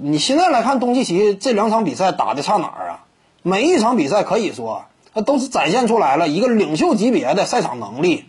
你现在来看东契奇这两场比赛打的差哪儿啊？每一场比赛可以说，他都是展现出来了一个领袖级别的赛场能力。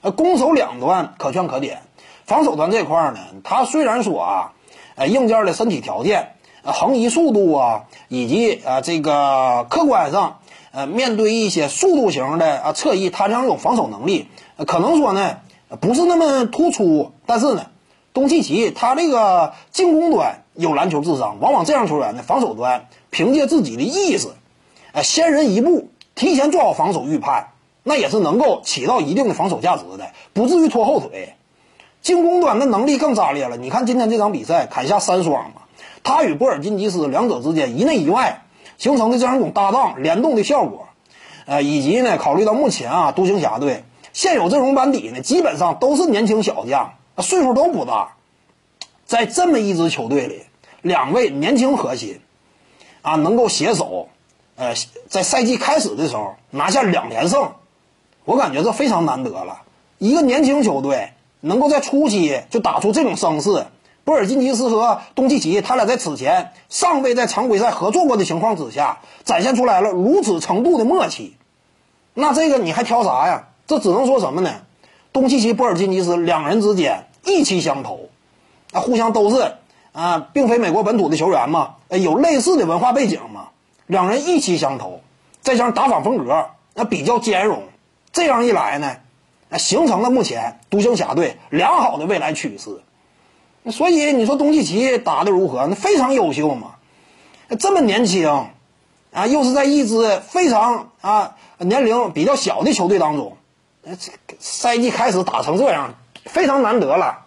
呃，攻守两端可圈可点，防守端这块儿呢，他虽然说啊，呃，硬件的身体条件、呃，横移速度啊，以及啊这个客观上，呃，面对一些速度型的啊侧翼，他这样一种防守能力，可能说呢不是那么突出，但是呢，东契奇他这个进攻端有篮球智商，往往这样球员呢，防守端凭借自己的意识，呃，先人一步，提前做好防守预判。那也是能够起到一定的防守价值的，不至于拖后腿。进攻端的能力更炸裂了。你看今天这场比赛砍下三双嘛，他与波尔津吉斯两者之间一内一外形成的这样一种搭档联动的效果，呃，以及呢，考虑到目前啊，独行侠队现有阵容班底呢，基本上都是年轻小将，岁数都不大，在这么一支球队里，两位年轻核心啊，能够携手，呃，在赛季开始的时候拿下两连胜。我感觉这非常难得了，一个年轻球队能够在初期就打出这种声势。波尔津吉斯和东契奇他俩在此前尚未在常规赛合作过的情况之下，展现出来了如此程度的默契。那这个你还挑啥呀？这只能说什么呢？东契奇、波尔津吉斯两人之间意气相投，啊，互相都是啊，并非美国本土的球员嘛，有类似的文化背景嘛，两人意气相投，再加上打法风格那比较兼容。这样一来呢，形成了目前独行侠队良好的未来趋势。所以你说东契奇打的如何？那非常优秀嘛，这么年轻，啊，又是在一支非常啊年龄比较小的球队当中，这赛季开始打成这样，非常难得了。